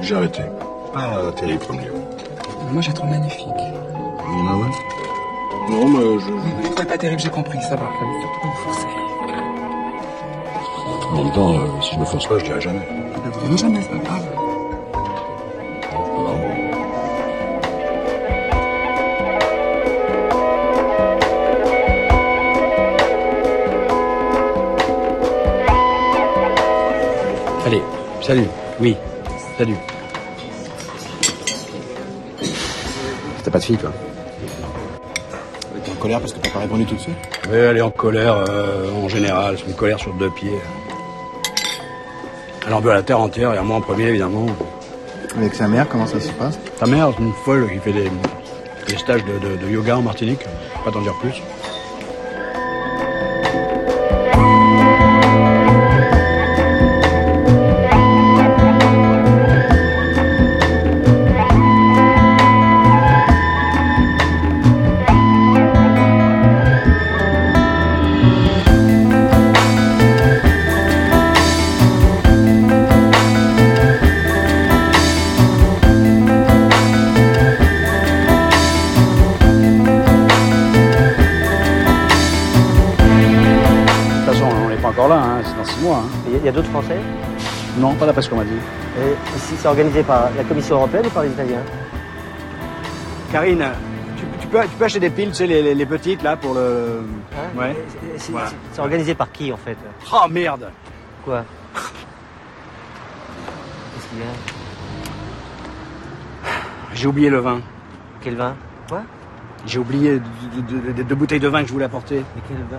[SPEAKER 14] J'ai arrêté. Pas terrible comme livre.
[SPEAKER 9] Moi, j'ai trouvé magnifique.
[SPEAKER 14] Ah ouais? Non, mais je...
[SPEAKER 9] Vous trouvez pas terrible, j'ai compris, ça va. Surtout vous forcer.
[SPEAKER 14] En même temps, euh, si je me force pas, je dirai jamais.
[SPEAKER 9] Vous direz jamais, c'est pas grave.
[SPEAKER 3] Allez, salut. Oui, salut. Pas de fille, toi
[SPEAKER 14] T'es en colère parce que t'as pas répondu tout de suite?
[SPEAKER 3] Oui, elle est en colère euh, en général. C'est une colère sur deux pieds. Elle en veut à la terre entière et à moi en premier, évidemment.
[SPEAKER 23] Avec sa mère, comment ça se passe?
[SPEAKER 3] Ta mère, c'est une folle qui fait des, des stages de, de- de yoga en Martinique. Pas t'en dire plus. Encore là, hein, c'est dans six mois.
[SPEAKER 11] Il y a d'autres Français?
[SPEAKER 3] Non, pas d'après ce qu'on m'a dit.
[SPEAKER 11] Et ici, c'est organisé par la Commission européenne ou par les Italiens?
[SPEAKER 3] Karine, tu, tu peux, tu peux acheter des piles, tu sais, les, les- les petites, là, pour le... ouais.
[SPEAKER 11] C'est
[SPEAKER 3] Voilà.
[SPEAKER 11] organisé par qui, en fait?
[SPEAKER 3] Oh, merde
[SPEAKER 11] Quoi? Qu'est-ce qu'il y a?
[SPEAKER 3] J'ai oublié le vin.
[SPEAKER 11] Quel vin? Quoi?
[SPEAKER 3] J'ai oublié deux de, de- de bouteilles de vin que je voulais apporter.
[SPEAKER 11] Mais quel vin?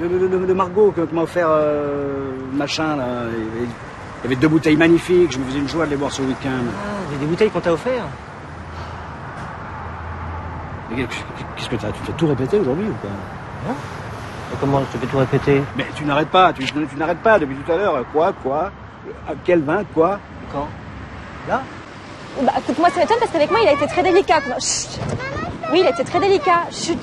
[SPEAKER 3] De, de- de- de Margot, que, que m'a offert euh, machin, là. Il y avait deux bouteilles magnifiques, je me faisais une joie de les boire ce week-end.
[SPEAKER 11] Ah, il y a des bouteilles qu'on t'a offert
[SPEAKER 3] Mais Qu'est-ce que t'as Tu fais tout répéter aujourd'hui ou quoi?
[SPEAKER 24] Comment je te fais tout répéter?
[SPEAKER 14] Mais tu n'arrêtes pas, tu, tu n'arrêtes pas depuis tout à l'heure. Quoi, quoi À Quel vin, quoi?
[SPEAKER 24] Quand? Là?
[SPEAKER 25] Bah, écoute-moi, ça m'étonne parce qu'avec moi, il a été très délicat. Chut. Oui, il a été très délicat. Chut.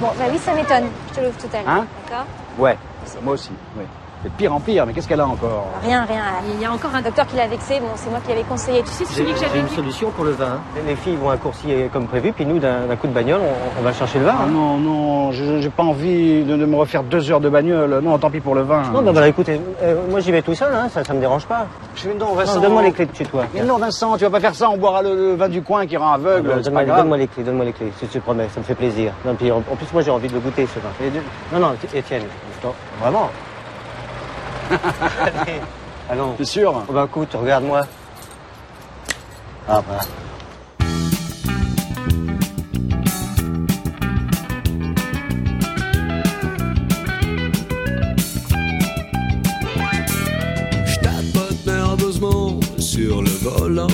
[SPEAKER 25] Bon, bah oui, ça m'étonne. Je te l'ouvre tout à l'heure.
[SPEAKER 14] Hein
[SPEAKER 25] D'accord
[SPEAKER 14] Ouais, moi aussi, oui. C'est de pire en pire, mais qu'est-ce qu'elle a encore
[SPEAKER 25] Rien, rien. Il y a encore un docteur qui l'a vexé. Bon, c'est moi qui l'avais conseillé. Tu sais, c'est celui que
[SPEAKER 24] J'ai
[SPEAKER 25] j'avais
[SPEAKER 24] une solution pour le vin. hein. Les filles vont à Coursier comme prévu, puis nous, d'un coup de bagnole, on, on va chercher le vin.
[SPEAKER 14] Ah
[SPEAKER 24] hein.
[SPEAKER 14] non, non, je- j'ai pas envie de, de me refaire deux heures de bagnole. Non, tant pis pour le vin.
[SPEAKER 24] Non, bah, bah, écoutez, euh, moi j'y vais tout seul, hein, ça, ça me dérange pas.
[SPEAKER 14] Je non,
[SPEAKER 24] Non,
[SPEAKER 14] Vincent.
[SPEAKER 24] donne-moi les clés de chez toi.
[SPEAKER 14] Mais non, Vincent, tu vas pas faire ça, on boira le, le vin du coin qui rend aveugle.
[SPEAKER 24] Euh, Donne-moi donne-moi les clés, donne-moi les clés, je te promets, ça me fait plaisir. Non, puis, en, en plus, moi j'ai envie de le goûter ce vin. Non, non, Étienne, non, vraiment. Allez, allons.
[SPEAKER 14] C'est sûr?
[SPEAKER 24] Oh, bah écoute, regarde-moi. Ah bah.
[SPEAKER 26] Je tapote nerveusement sur le volant.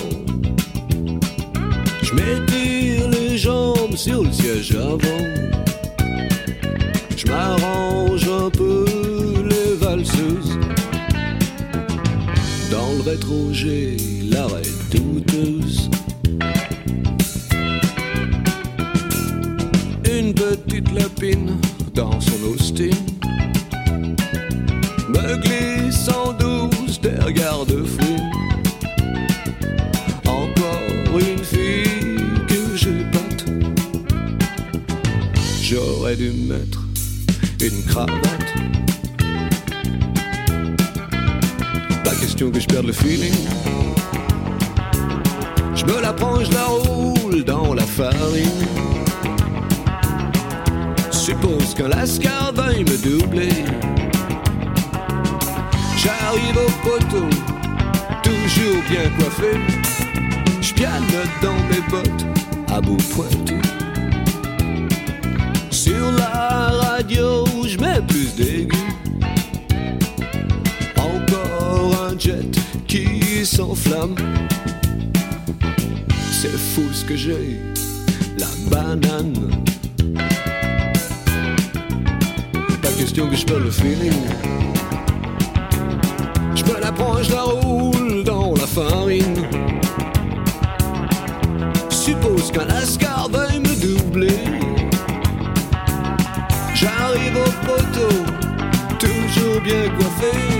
[SPEAKER 26] Je m'étire les jambes sur le siège avant. J'ai l'arrêt douteuse. Une petite lapine dans son Austin me glisse en douce des garde-fous. Encore une fille que j'épate. J'aurais dû mettre une cravate. Que je perde le feeling. Je me la prends, je la roule dans la farine. Suppose qu'un lascar veuille me doubler. J'arrive au poteau, toujours bien coiffé. Je dans mes bottes, à bout pointu. Sur la radio, je mets plus d'aigus. C'est fou ce que j'ai, la banane. Pas question que je perde le feeling. Je me la la roule dans la farine. Suppose qu'un lascar veuille me doubler. J'arrive au poteau, toujours bien coiffé.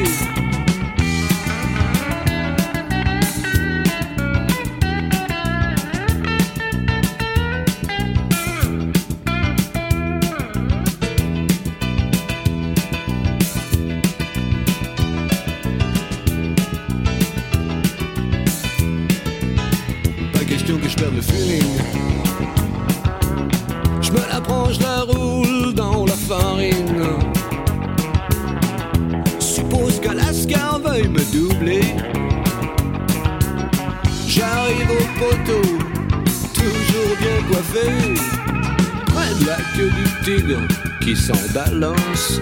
[SPEAKER 26] Qui s'en balance.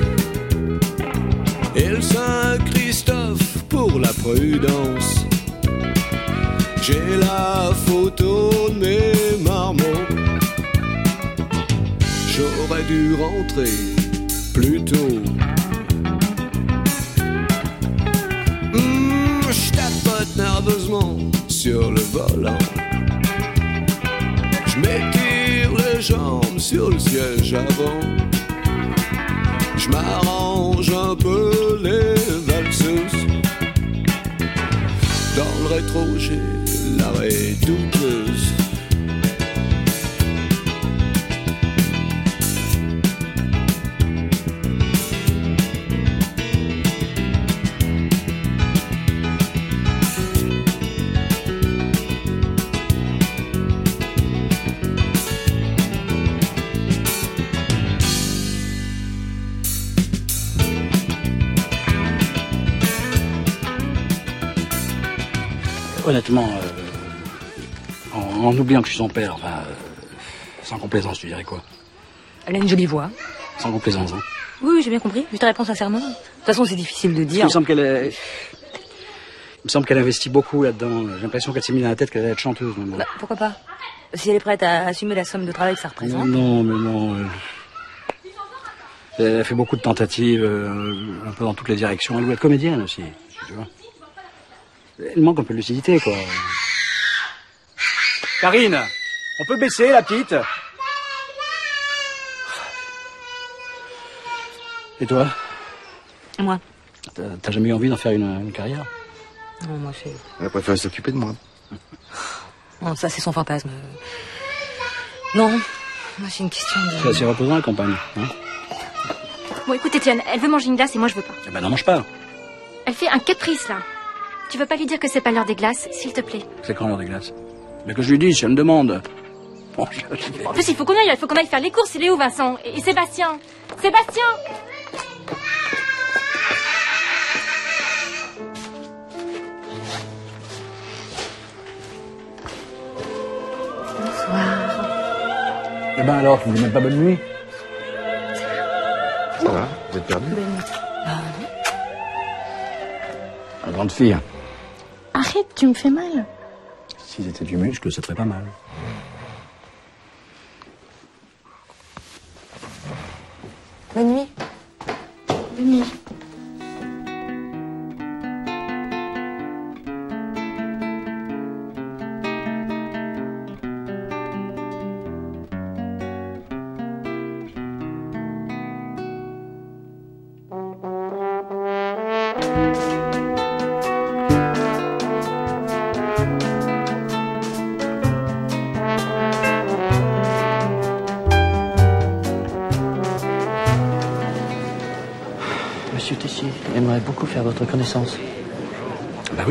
[SPEAKER 26] Et le Saint-Christophe pour la prudence. J'ai la photo de mes marmots. J'aurais dû rentrer plus tôt. Hmm, Je tapote nerveusement sur le volant. Je m'étire les jambes sur le siège avant. Je m'arrange un peu les valseuses. Dans le rétro, j'ai l'arrêt douteuse.
[SPEAKER 3] Honnêtement, euh, en, en oubliant que je suis son père, enfin, euh, sans complaisance, tu dirais quoi
[SPEAKER 8] Elle a une jolie voix.
[SPEAKER 3] Sans complaisance, hein.
[SPEAKER 8] Oui, oui, j'ai bien compris. Je te réponds sincèrement. De toute façon, c'est difficile de
[SPEAKER 3] Il
[SPEAKER 8] dire.
[SPEAKER 3] me semble qu'elle. Il me semble qu'elle investit beaucoup là-dedans. J'ai l'impression qu'elle s'est mis dans la tête qu'elle allait être chanteuse. mais bon.
[SPEAKER 8] Bah, pourquoi pas Si elle est prête à assumer la somme de travail que ça représente.
[SPEAKER 3] non, mais non. euh, Elle a fait beaucoup de tentatives, un peu dans toutes les directions. Elle doit être comédienne aussi, tu vois. Elle manque un peu de lucidité, quoi. Karine, on peut baisser la petite? Et toi?
[SPEAKER 4] Moi
[SPEAKER 3] T'as jamais eu envie d'en faire une, une carrière?
[SPEAKER 4] Non, moi, c'est.
[SPEAKER 23] Elle préfère s'occuper de moi.
[SPEAKER 4] Non, ça, c'est son fantasme. Non, moi, c'est une question
[SPEAKER 3] C'est
[SPEAKER 4] de.
[SPEAKER 3] assez reposant la campagne. Hein?
[SPEAKER 25] Bon, écoute, Étienne, elle veut manger une glace et moi je veux pas.
[SPEAKER 3] eh ben n'en mange pas.
[SPEAKER 25] Elle fait un caprice là. Tu veux pas lui dire que c'est pas l'heure des glaces, s'il te plaît
[SPEAKER 3] C'est quand l'heure des glaces Mais que je lui dise, si elle me demande. Bon, je- je-
[SPEAKER 25] En plus, il faut qu'on aille, il faut qu'on aille faire les courses. Il est où, Vincent et, et Sébastien Sébastien
[SPEAKER 3] Eh ben alors, tu dis même pas bonne nuit
[SPEAKER 23] Ça va Vous êtes perdu
[SPEAKER 3] La grande fille.
[SPEAKER 25] Tu me fais mal.
[SPEAKER 3] Si c'était du muscle, ça serait pas mal.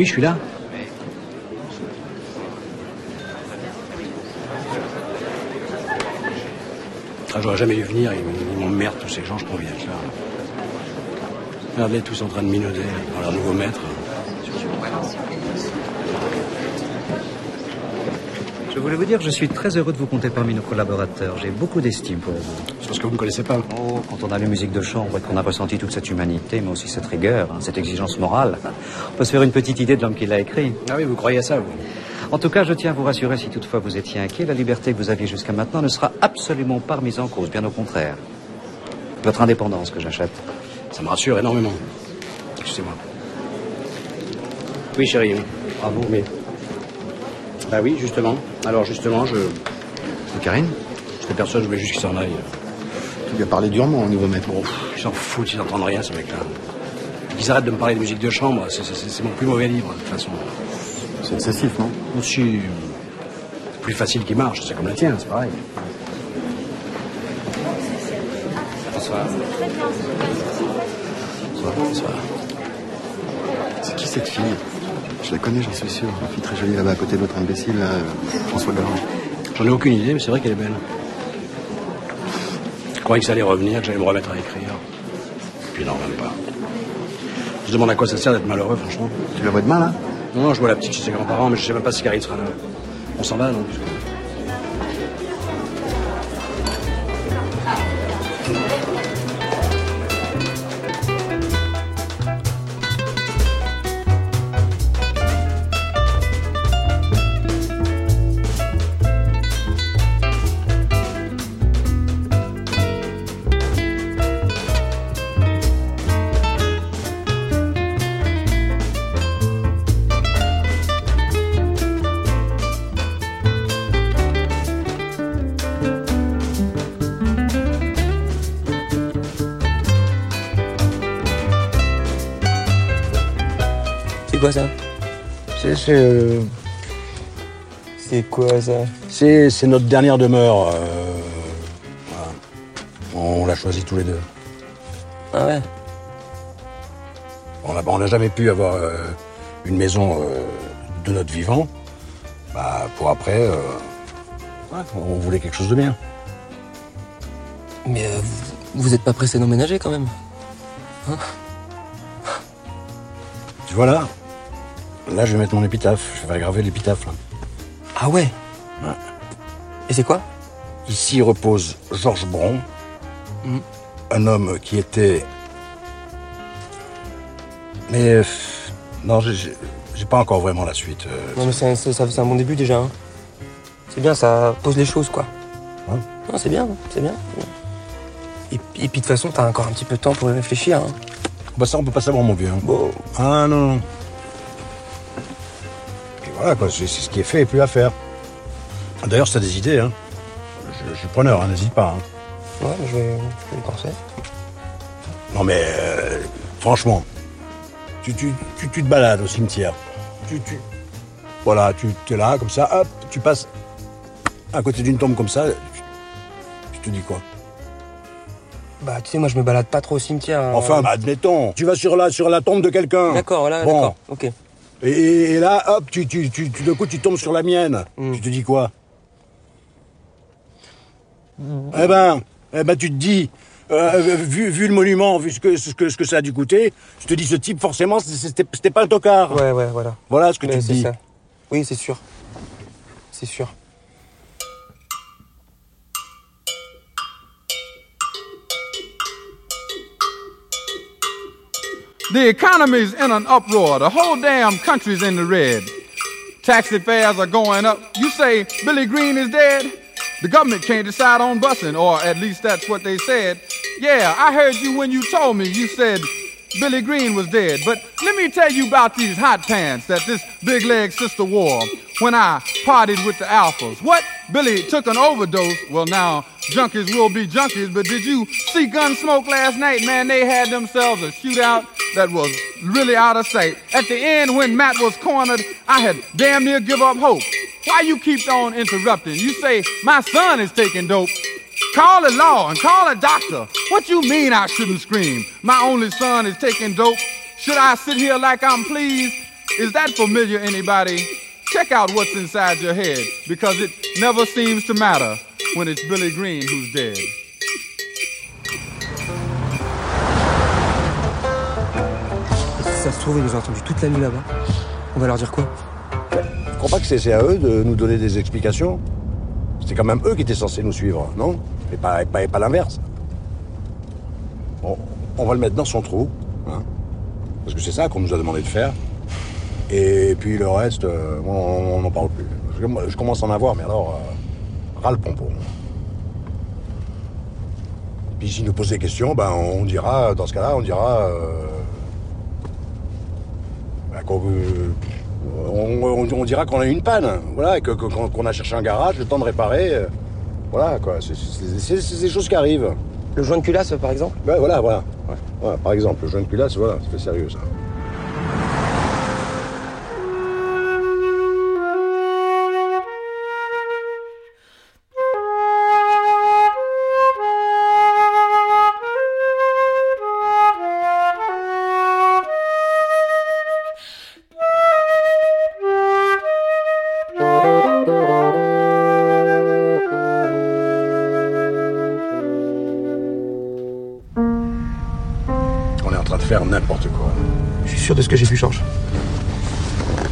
[SPEAKER 3] Oui, je suis là. Ah, j'aurais jamais dû venir, ils, m'emmerdent tous ces gens, je conviens de là. Regardez, tous en train de minauder dans leur nouveau maître.
[SPEAKER 5] Je voulais vous dire que je suis très heureux de vous compter parmi nos collaborateurs. J'ai beaucoup d'estime pour vous.
[SPEAKER 3] C'est parce que vous ne connaissez pas.
[SPEAKER 5] Oh, quand on a lu musique de chambre et qu'on a ressenti toute cette humanité, mais aussi cette rigueur, hein, cette exigence morale, on peut se faire une petite idée de l'homme qui l'a écrit.
[SPEAKER 3] Ah oui, vous croyez à ça, vous
[SPEAKER 5] En tout cas, je tiens à vous rassurer, si toutefois vous étiez inquiet, la liberté que vous aviez jusqu'à maintenant ne sera absolument pas remise en cause, bien au contraire. Votre indépendance que j'achète.
[SPEAKER 3] Ça me rassure énormément. Excusez-moi. Oui, chérie. Bravo, mais... Bah oui, justement. Alors, justement, je...
[SPEAKER 23] Karine
[SPEAKER 3] J'étais persuadé, je voulais juste qu'il s'en aille.
[SPEAKER 23] Tu lui as parlé durement au nouveau maître.
[SPEAKER 3] Bon, ils s'en foutent, ils n'entendent rien, ce mec-là. Qu'ils arrêtent de me parler de musique de chambre, c'est mon plus mauvais livre, de toute façon.
[SPEAKER 23] C'est excessif, non?
[SPEAKER 3] Aussi, c'est plus facile qu'il marche, c'est comme la tienne, c'est pareil. Bonsoir. Bonsoir. Bonsoir.
[SPEAKER 23] C'est qui cette fille? Je la connais, j'en suis sûr. Une fille très jolie là-bas à côté de l'autre imbécile, là, euh, François Galland.
[SPEAKER 3] J'en ai aucune idée, mais c'est vrai qu'elle est belle. Je croyais que ça allait revenir, que j'allais me remettre à écrire. Puis non, même pas. Je me demande à quoi ça sert d'être malheureux, franchement.
[SPEAKER 23] Tu la vois demain, là?
[SPEAKER 3] Non, non, je vois la petite chez ses grands-parents, mais je sais même pas si Karine sera là. On s'en va, non?
[SPEAKER 21] Quoi ça
[SPEAKER 14] c'est- notre dernière demeure. euh, voilà. On l'a choisi tous les deux.
[SPEAKER 21] Ah ouais
[SPEAKER 14] On n'a jamais pu avoir euh, une maison euh, de notre vivant. Bah, pour après, ouais, on voulait quelque chose de bien.
[SPEAKER 21] Mais vous, vous êtes pas pressé d'emménager quand même Hein
[SPEAKER 14] Tu vois là Là, je vais mettre mon épitaphe. Je vais graver l'épitaphe. là.
[SPEAKER 21] Ah ouais
[SPEAKER 14] Ouais.
[SPEAKER 21] Et c'est quoi
[SPEAKER 14] Ici repose Georges Bron,
[SPEAKER 21] Mhm.
[SPEAKER 14] un homme qui était. Mais euh, non, j'ai- pas encore vraiment la suite. euh,
[SPEAKER 21] Non mais c'est un, bon début déjà. hein. C'est bien, ça pose les choses quoi.
[SPEAKER 14] Ouais.
[SPEAKER 21] Non, c'est bien, c'est bien. Et, puis- et puis de toute façon, t'as encore un petit peu de temps pour y réfléchir. hein.
[SPEAKER 14] Bah ça, on peut pas savoir, mon vieux. hein. Ah non, non. Voilà, quoi, c'est c'est ce qui est fait et plus à faire. D'ailleurs, si t'as des idées, hein, je, je suis preneur, hein, n'hésite pas. hein.
[SPEAKER 21] Ouais, je vais, je vais penser.
[SPEAKER 14] Non mais, euh, franchement, tu, tu, tu, tu te balades au cimetière. Tu, tu, voilà, tu es là, comme ça, hop, tu passes à côté d'une tombe comme ça, tu, te dis quoi?
[SPEAKER 21] Bah, tu sais, moi, je me balade pas trop au cimetière. hein.
[SPEAKER 14] Enfin, bah, admettons, tu vas sur la, sur la tombe de quelqu'un.
[SPEAKER 21] D'accord, là,
[SPEAKER 14] Bon.
[SPEAKER 21] d'accord, ok.
[SPEAKER 14] Et, là, hop, tu, tu, tu, tu- d'un coup, tu tombes sur la mienne.
[SPEAKER 21] Hmm.
[SPEAKER 14] Tu te dis quoi Eh ben, eh ben, tu te dis, euh, vu, vu le monument, vu ce que, ce, que, ce que ça a dû coûter, je te dis, ce type, forcément, c'était pas un tocard.
[SPEAKER 21] Ouais, ouais, voilà.
[SPEAKER 14] Voilà ce que
[SPEAKER 21] Mais
[SPEAKER 14] tu te
[SPEAKER 21] c'est
[SPEAKER 14] dis.
[SPEAKER 21] ça. Oui, c'est sûr. C'est sûr.
[SPEAKER 10] The economy's in an uproar. The whole damn country's in the red. Taxi fares are going up. You say Billy Green is dead? The government can't decide on busing, or at least that's what they said. Yeah, I heard you when you told me. You said Billy Green was dead. But let me tell you about these hot pants that this big leg sister wore when I partied with the alphas. What? Billy took an overdose. Well, now junkies will be junkies, but did you see Gunsmoke last night? Man, they had themselves a shootout that was really out of sight. At the end, when Matt was cornered, I had damn near give up hope. Why you keep on interrupting? You say my son is taking dope. Call the law and call a doctor. What you mean I shouldn't scream? My only son is taking dope. Should I sit here like I'm pleased? Is that familiar, anybody? Check out what's inside your head, because it never seems to matter when it's Billy Green who's dead.
[SPEAKER 21] Se trouve, ils nous ont entendu toute la nuit là-bas. On va leur dire quoi?
[SPEAKER 14] Je crois pas que c'est à eux de nous donner des explications. C'est quand même eux qui étaient censés nous suivre, non? Et pas, et pas, et pas l'inverse. Bon, on va le mettre dans son trou, hein Parce que c'est ça qu'on nous a demandé de faire. Et puis le reste, euh, on n'en parle plus. Je, commence à en avoir, mais alors, euh, ras le pompon. Puis s'ils nous posent des questions, ben on dira, dans ce cas-là, on dira... euh, qu'on- euh, on, on- on dira qu'on a eu une panne, voilà, et que- que- qu'on qu'on a cherché un garage, le temps de réparer, euh, voilà quoi, c'est- c'est c'est- c'est des choses qui arrivent.
[SPEAKER 21] Le joint de culasse, par exemple?
[SPEAKER 14] Ben voilà, voilà, ouais. Voilà, par exemple, le joint de culasse, voilà, c'est sérieux ça. Faire n'importe quoi.
[SPEAKER 21] Je suis sûr de ce que j'ai vu, Georges.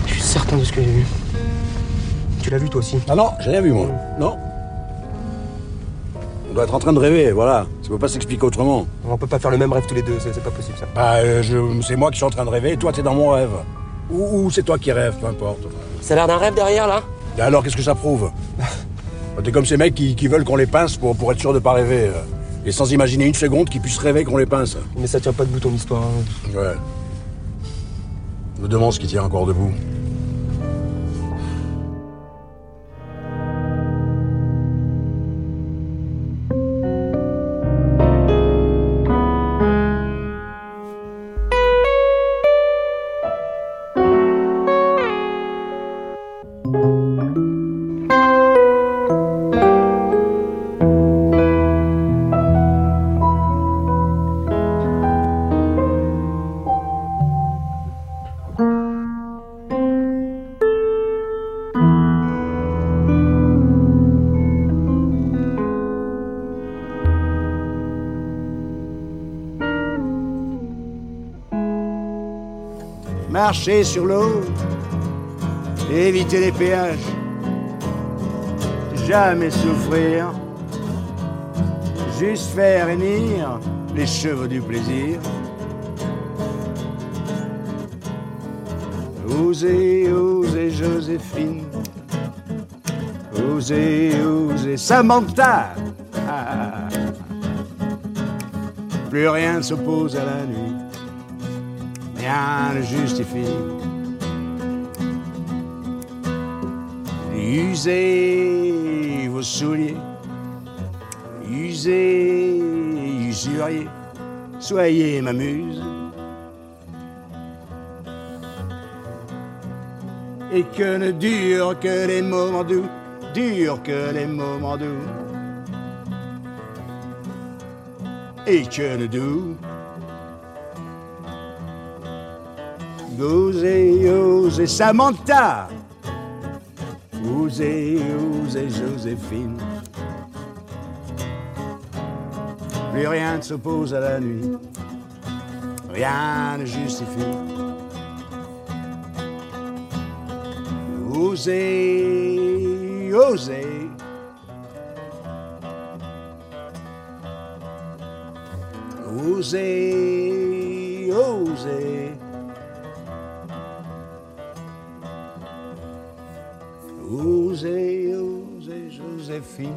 [SPEAKER 21] Je suis certain de ce que j'ai vu. Tu l'as vu toi aussi
[SPEAKER 14] Ah non, j'ai rien vu moi. Non. On doit être en train de rêver, voilà. Ça peut pas s'expliquer autrement.
[SPEAKER 21] On peut pas faire le même rêve tous les deux, c'est pas possible ça.
[SPEAKER 14] Bah, euh, je- c'est moi qui suis en train de rêver, et toi t'es dans mon rêve. Ou, ou c'est toi qui rêves, peu importe.
[SPEAKER 21] Ça a l'air d'un rêve derrière là
[SPEAKER 14] Et alors, qu'est-ce que ça prouve? T'es comme ces mecs qui, qui veulent qu'on les pince pour, pour être sûr de pas rêver. euh, Et sans imaginer une seconde qu'ils puissent rêver qu'on les pince.
[SPEAKER 21] Mais ça tient pas debout ton histoire. hein.
[SPEAKER 14] Ouais. Je me demande ce qui tient encore debout.
[SPEAKER 27] Marcher sur l'eau, éviter les péages, jamais souffrir, juste faire hennir les chevaux du plaisir. Osez, osez Joséphine, osez, osez Samantha. Ah.
[SPEAKER 14] Plus rien s'oppose à la nuit. Rien ne justifie. Usez vos souliers. Usez, usuriez. Soyez ma muse. Et que ne durent que les moments doux, durent que les moments doux. Et que ne doux. Osez, osez Samantha. Osez, osez Joséphine. Plus rien ne s'oppose à la nuit. Rien ne justifie. Osez, osez. Osez, osez. Joséphine.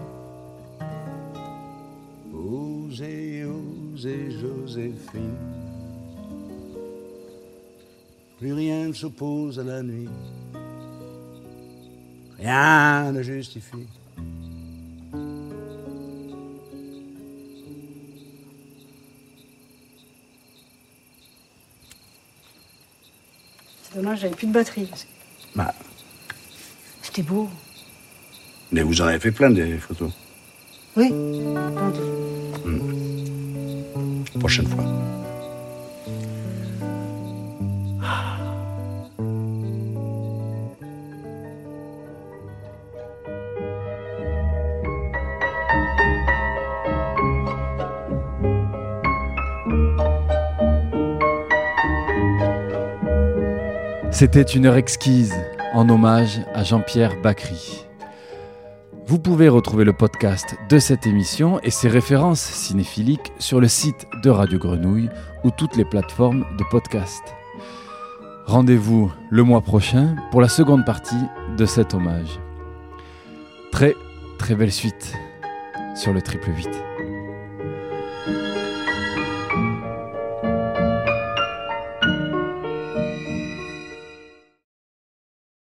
[SPEAKER 14] Osez, osez, Joséphine. Plus rien ne s'oppose à la nuit. Rien ne justifie.
[SPEAKER 4] C'est dommage, j'avais plus de batterie.
[SPEAKER 3] Bah,
[SPEAKER 4] C'était beau.
[SPEAKER 3] Mais vous en avez fait plein des photos.
[SPEAKER 4] Oui.
[SPEAKER 3] Prochaine fois.
[SPEAKER 1] C'était une heure exquise en hommage à Jean-Pierre Bacry. Vous pouvez retrouver le podcast de cette émission et ses références cinéphiliques sur le site de Radio Grenouille ou toutes les plateformes de podcast. Rendez-vous le mois prochain pour la seconde partie de cet hommage. Très très belle suite sur le triple 8.